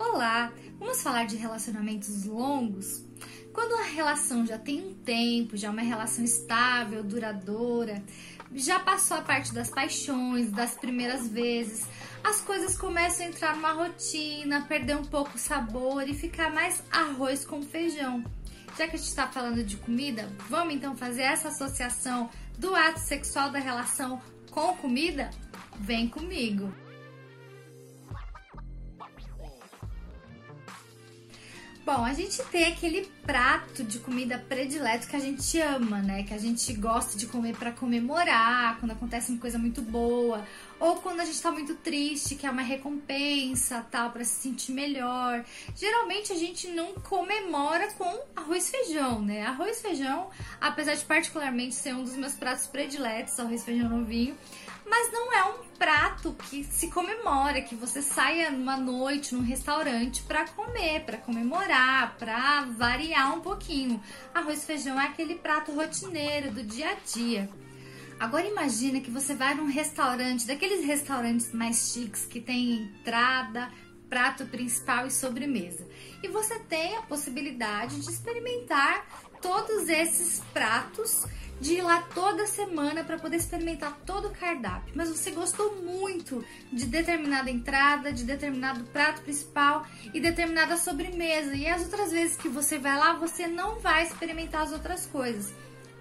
Olá! Vamos falar de relacionamentos longos? Quando a relação já tem um tempo, já é uma relação estável, duradoura, já passou a parte das paixões, das primeiras vezes, as coisas começam a entrar numa rotina, perder um pouco o sabor e ficar mais arroz com feijão. Já que a gente está falando de comida, vamos então fazer essa associação do ato sexual da relação com comida? Vem comigo! Bom, a gente tem aquele prato de comida predileto que a gente ama, né? Que a gente gosta de comer para comemorar, quando acontece uma coisa muito boa, ou quando a gente tá muito triste, que é uma recompensa, tal, para se sentir melhor. Geralmente a gente não comemora com arroz e feijão, né? Arroz e feijão, apesar de particularmente ser um dos meus pratos prediletos, arroz e feijão no vinho, mas não é um prato que se comemora, que você saia numa noite num restaurante para comer, para comemorar, para variar um pouquinho. Arroz e feijão é aquele prato rotineiro do dia a dia. Agora imagina que você vai num restaurante, daqueles restaurantes mais chiques que tem entrada, prato principal e sobremesa. E você tem a possibilidade de experimentar todos esses pratos de ir lá toda semana para poder experimentar todo o cardápio. Mas você gostou muito de determinada entrada, de determinado prato principal e determinada sobremesa. E as outras vezes que você vai lá, você não vai experimentar as outras coisas.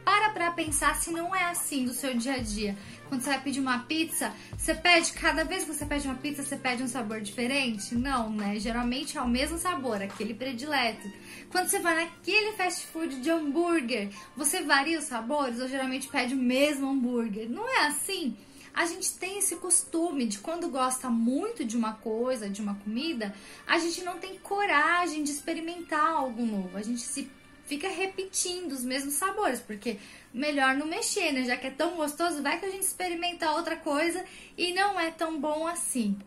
Para pra pensar se não é assim do seu dia a dia. Quando você vai pedir uma pizza, você pede, cada vez que você pede uma pizza, você pede um sabor diferente? Não, né? Geralmente é o mesmo sabor, aquele predileto. Quando você vai naquele fast food de hambúrguer, você varia os sabores ou geralmente pede o mesmo hambúrguer? Não é assim? a gente tem esse costume de quando gosta muito de uma coisa, de uma comida, a gente não tem coragem de experimentar algo novo. A gente se fica repetindo os mesmos sabores, porque melhor não mexer, né? Já que é tão gostoso, vai que a gente experimenta outra coisa e não é tão bom assim.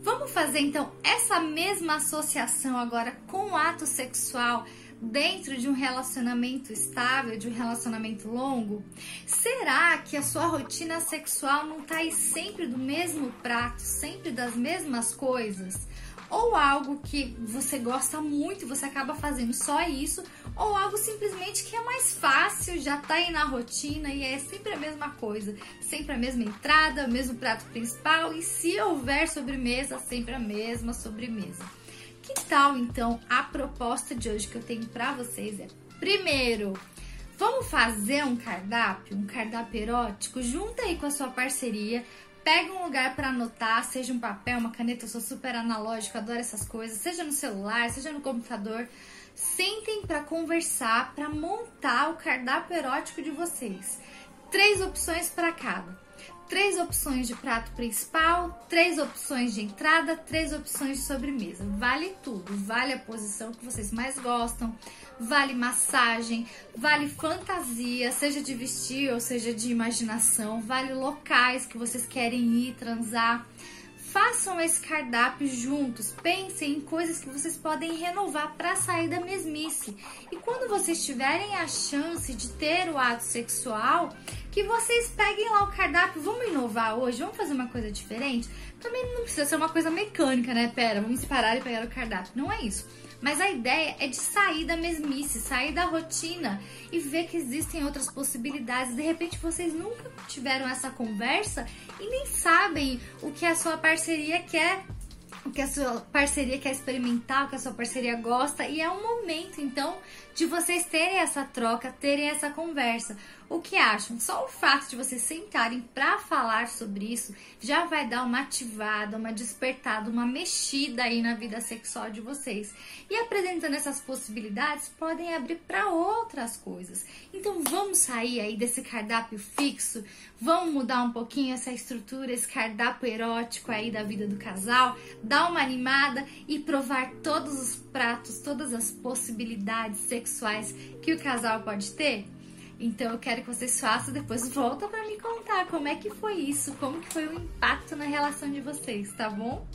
Vamos fazer então essa mesma associação agora com o ato sexual dentro de um relacionamento estável, de um relacionamento longo? Será que a sua rotina sexual não está aí sempre do mesmo prato, sempre das mesmas coisas? Ou algo que você gosta muito você acaba fazendo só isso, ou algo simplesmente que é mais fácil, já tá aí na rotina e é sempre a mesma coisa, sempre a mesma entrada, o mesmo prato principal e se houver sobremesa, sempre a mesma sobremesa. Que tal então a proposta de hoje que eu tenho para vocês é: primeiro, vamos fazer um cardápio, um cardápio erótico, junta aí com a sua parceria, pega um lugar para anotar, seja um papel, uma caneta, eu sou super analógico, adoro essas coisas, seja no celular, seja no computador. Sentem para conversar, para montar o cardápio erótico de vocês. Três opções para cada três opções de prato principal, três opções de entrada, três opções de sobremesa. Vale tudo, vale a posição que vocês mais gostam, vale massagem, vale fantasia, seja de vestir ou seja de imaginação, vale locais que vocês querem ir transar. Façam esse cardápio juntos, pensem em coisas que vocês podem renovar para sair da mesmice. E quando vocês tiverem a chance de ter o ato sexual, que vocês peguem lá o cardápio, vamos inovar hoje, vamos fazer uma coisa diferente. Também não precisa ser uma coisa mecânica, né? Pera, vamos parar e pegar o cardápio. Não é isso. Mas a ideia é de sair da mesmice, sair da rotina e ver que existem outras possibilidades. De repente vocês nunca tiveram essa conversa e nem sabem o que a sua parceria quer o que a sua parceria quer experimentar, o que a sua parceria gosta, e é um momento então de vocês terem essa troca, terem essa conversa. O que acham? Só o fato de vocês sentarem para falar sobre isso já vai dar uma ativada, uma despertada, uma mexida aí na vida sexual de vocês. E apresentando essas possibilidades, podem abrir para outras coisas. Então vamos sair aí desse cardápio fixo, vamos mudar um pouquinho essa estrutura, esse cardápio erótico aí da vida do casal, dar uma animada e provar todos os pratos, todas as possibilidades sexuais que o casal pode ter? Então eu quero que vocês façam, depois volta para me contar como é que foi isso, como que foi o impacto na relação de vocês, tá bom?